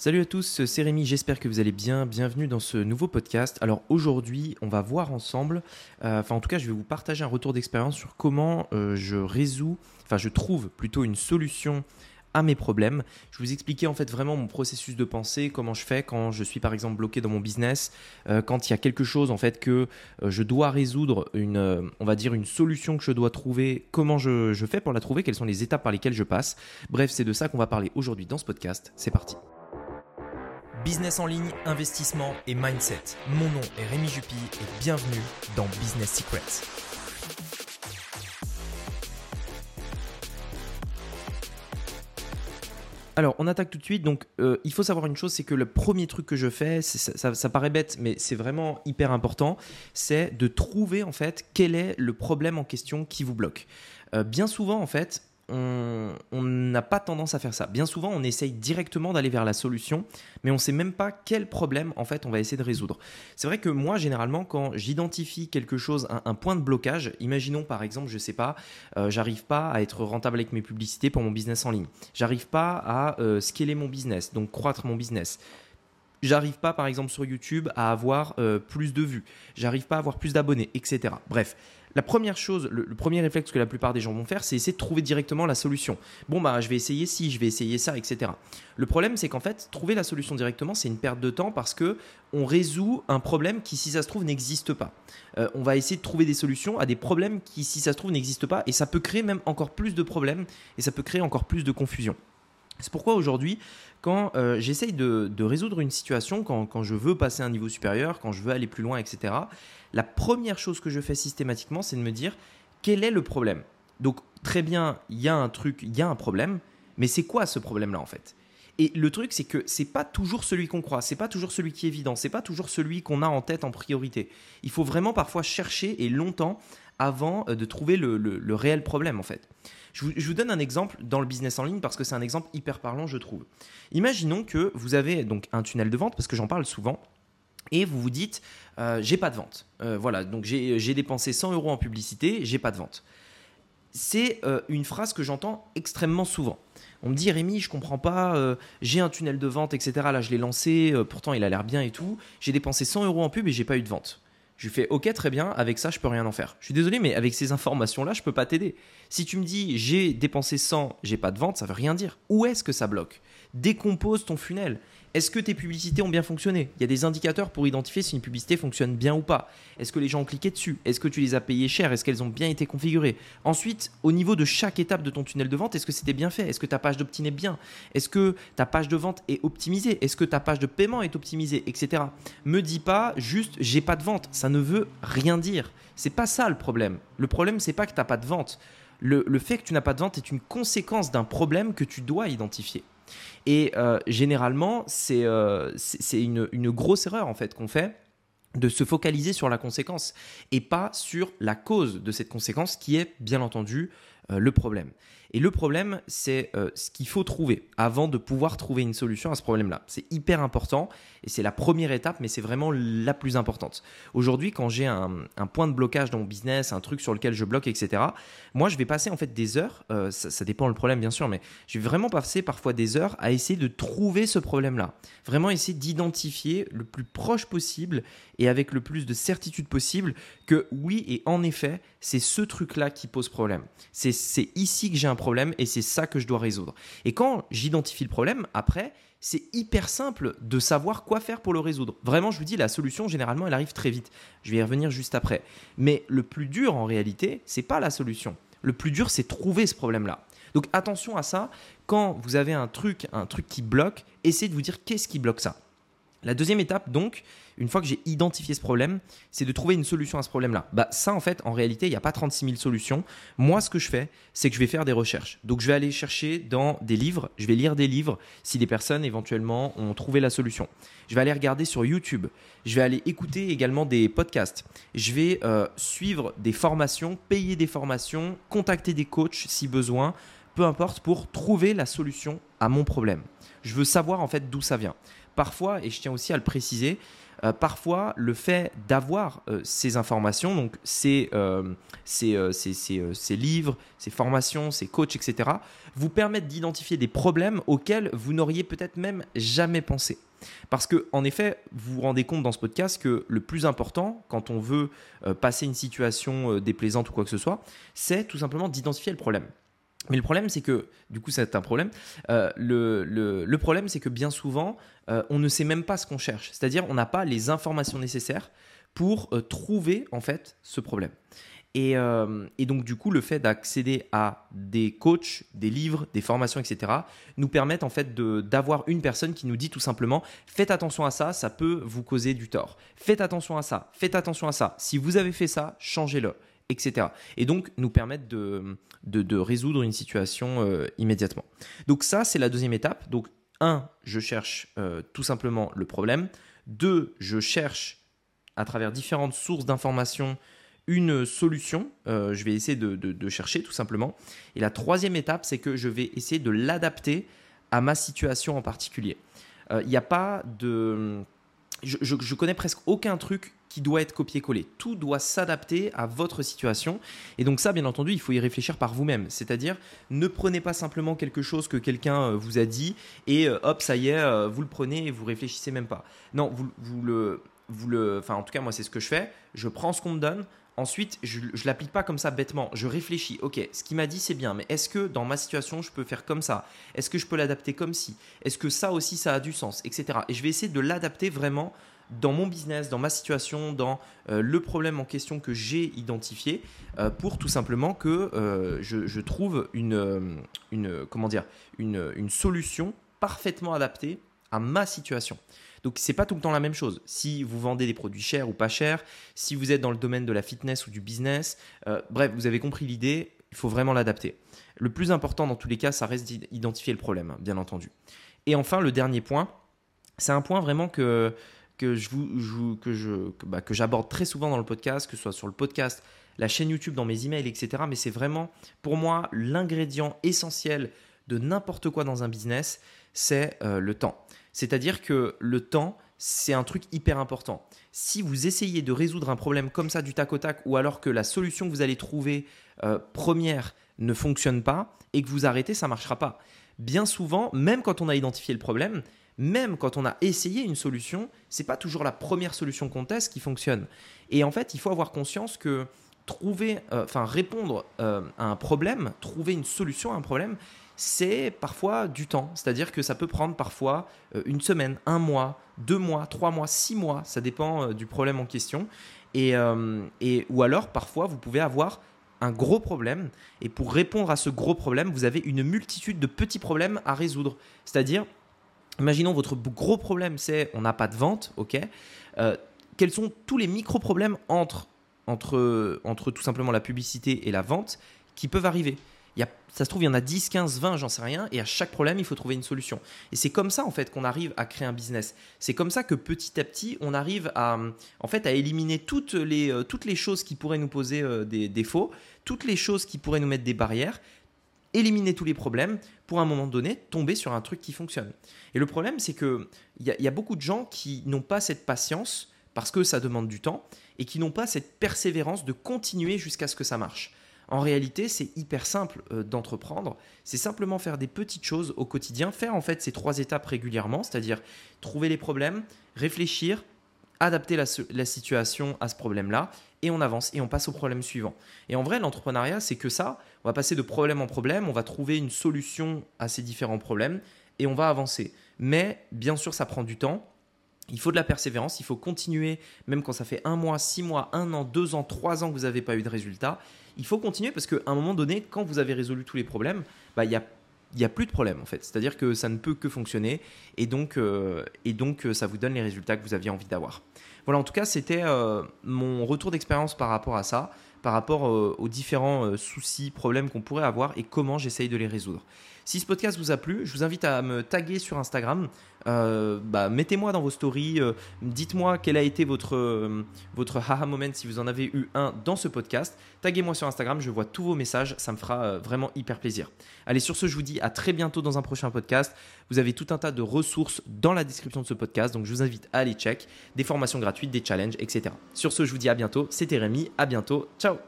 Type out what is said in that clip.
Salut à tous, c'est Rémi, j'espère que vous allez bien. Bienvenue dans ce nouveau podcast. Alors aujourd'hui, on va voir ensemble, euh, enfin en tout cas, je vais vous partager un retour d'expérience sur comment euh, je résous, enfin je trouve plutôt une solution à mes problèmes. Je vous expliquer en fait vraiment mon processus de pensée, comment je fais quand je suis par exemple bloqué dans mon business, euh, quand il y a quelque chose en fait que je dois résoudre, une, on va dire une solution que je dois trouver, comment je, je fais pour la trouver, quelles sont les étapes par lesquelles je passe. Bref, c'est de ça qu'on va parler aujourd'hui dans ce podcast. C'est parti. Business en ligne, investissement et mindset. Mon nom est Rémi Jupy et bienvenue dans Business Secrets. Alors, on attaque tout de suite. Donc, euh, il faut savoir une chose, c'est que le premier truc que je fais, ça, paraît bête, mais c'est vraiment hyper important, c'est de trouver en fait quel est le problème en question qui vous bloque. Euh, bien souvent, en fait, on n'a pas tendance à faire ça. Bien souvent, on essaye directement d'aller vers la solution, mais on ne sait même pas quel problème en fait on va essayer de résoudre. C'est vrai que moi, généralement, quand j'identifie quelque chose, un, point de blocage, imaginons par exemple, je ne sais pas, euh, j'arrive pas à être rentable avec mes publicités pour mon business en ligne. J'arrive pas à euh, scaler mon business, donc croître mon business. J'arrive pas, par exemple, sur YouTube à avoir euh, plus de vues. J'arrive pas à avoir plus d'abonnés, etc. Bref, la première chose, le, premier réflexe que la plupart des gens vont faire, c'est essayer de trouver directement la solution. Bon, bah, je vais essayer ci, je vais essayer ça, etc. Le problème, c'est qu'en fait, trouver la solution directement, c'est une perte de temps parce que on résout un problème qui, si ça se trouve, n'existe pas. Euh, on va essayer de trouver des solutions à des problèmes qui, si ça se trouve, n'existent pas, et ça peut créer même encore plus de problèmes, et ça peut créer encore plus de confusion. C'est pourquoi aujourd'hui, quand euh, j'essaye de, résoudre une situation, quand, je veux passer à un niveau supérieur, quand je veux aller plus loin, etc., la première chose que je fais systématiquement, c'est de me dire quel est le problème? Donc très bien, il y a un truc, il y a un problème, mais c'est quoi ce problème-là en fait? Et le truc, c'est que c'est pas toujours celui qu'on croit, c'est pas toujours celui qui est évident, c'est pas toujours celui qu'on a en tête en priorité. Il faut vraiment parfois chercher et longtemps avant euh, de trouver le, réel problème en fait. Je vous, donne un exemple dans le business en ligne parce que c'est un exemple hyper parlant, je trouve. Imaginons que vous avez donc un tunnel de vente, parce que j'en parle souvent, et vous vous dites euh, j'ai pas de vente. Euh, voilà, donc j'ai dépensé 100 euros en publicité, j'ai pas de vente. C'est une phrase que j'entends extrêmement souvent. On me dit Rémi, je comprends pas, j'ai un tunnel de vente, etc. Là, je l'ai lancé, pourtant il a l'air bien et tout. J'ai dépensé 100 euros en pub et j'ai pas eu de vente. Je lui fais OK, très bien, avec ça, je peux rien en faire. Je suis désolé, mais avec ces informations-là, je peux pas t'aider. Si tu me dis j'ai dépensé 100, j'ai pas de vente, ça veut rien dire. Où est-ce que ça bloque? Décompose ton funnel. Est-ce que tes publicités ont bien fonctionné? Il y a des indicateurs pour identifier si une publicité fonctionne bien ou pas. Est-ce que les gens ont cliqué dessus? Est-ce que tu les as payées cher? Est-ce qu'elles ont bien été configurées? Ensuite, au niveau de chaque étape de ton tunnel de vente, est-ce que c'était bien fait? Est-ce que ta page d'opt-in est bien? Est-ce que ta page de vente est optimisée? Est-ce que ta page de paiement est optimisée? Etc. Me dis pas juste j'ai pas de vente. Ça ne veut rien dire. C'est pas ça le problème. Le problème, c'est pas que tu n'as pas de vente. Le, le fait que tu n'as pas de vente est une conséquence d'un problème que tu dois identifier. Et euh, généralement, c'est euh, une, grosse erreur qu'on fait de se focaliser sur la conséquence et pas sur la cause de cette conséquence qui est bien entendu le problème. Et le problème, c'est euh, ce qu'il faut trouver avant de pouvoir trouver une solution à ce problème-là. C'est hyper important et c'est la première étape, mais c'est vraiment la plus importante. Aujourd'hui, quand j'ai un, point de blocage dans mon business, un truc sur lequel je bloque, etc., moi, je vais passer en fait des heures, euh, ça, ça, dépend le problème bien sûr, mais je vais vraiment passer parfois des heures à essayer de trouver ce problème-là. Vraiment essayer d'identifier le plus proche possible et avec le plus de certitude possible que oui, et en effet, c'est ce truc-là qui pose problème. C'est ici que j'ai un problème et c'est ça que je dois résoudre. Et quand j'identifie le problème, après, c'est hyper simple de savoir quoi faire pour le résoudre. Vraiment, je vous dis, la solution, généralement, elle arrive très vite. Je vais y revenir juste après. Mais le plus dur, en réalité, c'est pas la solution. Le plus dur, c'est trouver ce problème-là. Donc attention à ça. Quand vous avez un truc, un truc qui bloque, essayez de vous dire qu'est-ce qui bloque ça? La deuxième étape, donc, une fois que j'ai identifié ce problème, c'est de trouver une solution à ce problème-là. Bah, ça, en fait, en réalité, il n'y a pas 36 000 solutions. Moi, ce que je fais, c'est que je vais faire des recherches. Donc, je vais aller chercher dans des livres, je vais lire des livres si des personnes éventuellement ont trouvé la solution. Je vais aller regarder sur YouTube. Je vais aller écouter également des podcasts. Je vais euh, suivre des formations, payer des formations, contacter des coachs si besoin peu importe, pour trouver la solution à mon problème. Je veux savoir en fait d'où ça vient. Parfois, et je tiens aussi à le préciser, euh, parfois le fait d'avoir euh, ces informations, donc ces, euh, ces, ces, livres, ces formations, ces coachs, etc., vous permettent d'identifier des problèmes auxquels vous n'auriez peut-être même jamais pensé. Parce que, en effet, vous vous rendez compte dans ce podcast que le plus important, quand on veut passer une situation déplaisante ou quoi que ce soit, c'est tout simplement d'identifier le problème. Mais le problème, c'est que, du coup, c'est un problème. Euh, le, le, problème, c'est que bien souvent, euh, on ne sait même pas ce qu'on cherche. C'est-à-dire, on n'a pas les informations nécessaires pour euh, trouver, en fait, ce problème. Et, et, donc, du coup, le fait d'accéder à des coachs, des livres, des formations, etc., nous permettent, en fait, d'avoir une personne qui nous dit tout simplement faites attention à ça, ça peut vous causer du tort. Faites attention à ça, faites attention à ça. Si vous avez fait ça, changez-le etc. Et donc nous permettre de, de, résoudre une situation euh, immédiatement. Donc ça, c'est la deuxième étape. Donc un, je cherche euh, tout simplement le problème. Deux, je cherche à travers différentes sources d'informations une solution. Euh, je vais essayer de, de, chercher tout simplement. Et la troisième étape, c'est que je vais essayer de l'adapter à ma situation en particulier. Il n'y a pas de... Je, connais presque aucun truc qui doit être copié-collé. Tout doit s'adapter à votre situation. Et donc ça, bien entendu, il faut y réfléchir par vous-même. C'est-à-dire, ne prenez pas simplement quelque chose que quelqu'un euh, vous a dit et euh, hop, ça y est, euh, vous le prenez et vous réfléchissez même pas. Non, vous, vous le... Vous le, enfin, en tout cas, moi, c'est ce que je fais. Je prends ce qu'on me donne. Ensuite, je ne l'applique pas comme ça bêtement. Je réfléchis. Ok, ce qu'il m'a dit, c'est bien. Mais est-ce que dans ma situation, je peux faire comme ça? Est-ce que je peux l'adapter comme ci Est-ce que ça aussi, ça a du sens? Etc. Et je vais essayer de l'adapter vraiment dans mon business, dans ma situation, dans euh, le problème en question que j'ai identifié, euh, pour tout simplement que euh, je, trouve une, comment dire, une, solution parfaitement adaptée à ma situation. Donc c'est pas tout le temps la même chose. Si vous vendez des produits chers ou pas chers, si vous êtes dans le domaine de la fitness ou du business, bref, vous avez compris l'idée, il faut vraiment l'adapter. Le plus important dans tous les cas, ça reste d'identifier le problème, bien entendu. Et enfin, le dernier point, c'est un point vraiment que que je bah, j'aborde très souvent dans le podcast, que ce soit sur le podcast, la chaîne YouTube, dans mes emails, etc. Mais c'est vraiment pour moi l'ingrédient essentiel de n'importe quoi dans un business, c'est euh, le temps. C'est-à-dire que le temps, c'est un truc hyper important. Si vous essayez de résoudre un problème comme ça du tac au tac, ou alors que la solution que vous allez trouver euh, première ne fonctionne pas et que vous arrêtez, ça ne marchera pas. Bien souvent, même quand on a identifié le problème, même quand on a essayé une solution, c'est pas toujours la première solution qu'on teste qui fonctionne. Et en fait, il faut avoir conscience que trouver, euh, enfin répondre euh, à un problème, trouver une solution à un problème, c'est parfois du temps. C'est-à-dire que ça peut prendre parfois euh, une semaine, un mois, deux mois, trois mois, six mois. Ça dépend du problème en question. Et, et, ou alors, parfois, vous pouvez avoir un gros problème. Et pour répondre à ce gros problème, vous avez une multitude de petits problèmes à résoudre. C'est-à-dire, Imaginons votre gros problème, c'est on n'a pas de vente, ok euh, Quels sont tous les micro-problèmes entre, entre, entre tout simplement la publicité et la vente qui peuvent arriver? Il y a, ça se trouve, il y en a 10, 15, 20, j'en sais rien, et à chaque problème, il faut trouver une solution. Et c'est comme ça, en fait, qu'on arrive à créer un business. C'est comme ça que petit à petit, on arrive à, en fait, à éliminer toutes les, euh, toutes les choses qui pourraient nous poser euh, des défauts, toutes les choses qui pourraient nous mettre des barrières, éliminer tous les problèmes pour à un moment donné tomber sur un truc qui fonctionne. Et le problème, c'est qu'il y, y a beaucoup de gens qui n'ont pas cette patience parce que ça demande du temps et qui n'ont pas cette persévérance de continuer jusqu'à ce que ça marche. En réalité, c'est hyper simple euh, d'entreprendre. C'est simplement faire des petites choses au quotidien, faire en fait ces trois étapes régulièrement, c'est-à-dire trouver les problèmes, réfléchir, adapter la, la situation à ce problème-là et on avance et on passe au problème suivant. Et en vrai, l'entrepreneuriat, c'est que ça, on va passer de problème en problème, on va trouver une solution à ces différents problèmes et on va avancer. Mais bien sûr, ça prend du temps. Il faut de la persévérance, il faut continuer, même quand ça fait un mois, six mois, un an, deux ans, trois ans que vous n'avez pas eu de résultat. Il faut continuer parce qu'à un moment donné, quand vous avez résolu tous les problèmes, bah, il y a n'y a plus de problème en fait. C'est-à-dire que ça ne peut que fonctionner et donc, euh, euh, ça vous donne les résultats que vous aviez envie d'avoir. Voilà, en tout cas, c'était euh, mon retour d'expérience par rapport à ça, par rapport aux différents soucis, problèmes qu'on pourrait avoir et comment j'essaye de les résoudre. Si ce podcast vous a plu, je vous invite à me taguer sur Instagram. Euh, bah, mettez-moi dans vos stories, euh, dites-moi quel a été votre, euh, votre haha moment si vous en avez eu un dans ce podcast. Taguez-moi sur Instagram, je vois tous vos messages, ça me fera vraiment hyper plaisir. Allez, sur ce, je vous dis à très bientôt dans un prochain podcast. Vous avez tout un tas de ressources dans la description de ce podcast, donc je vous invite à aller check, des formations gratuites, des challenges, etc. Sur ce, je vous dis à bientôt. C'était Rémi, à bientôt, ciao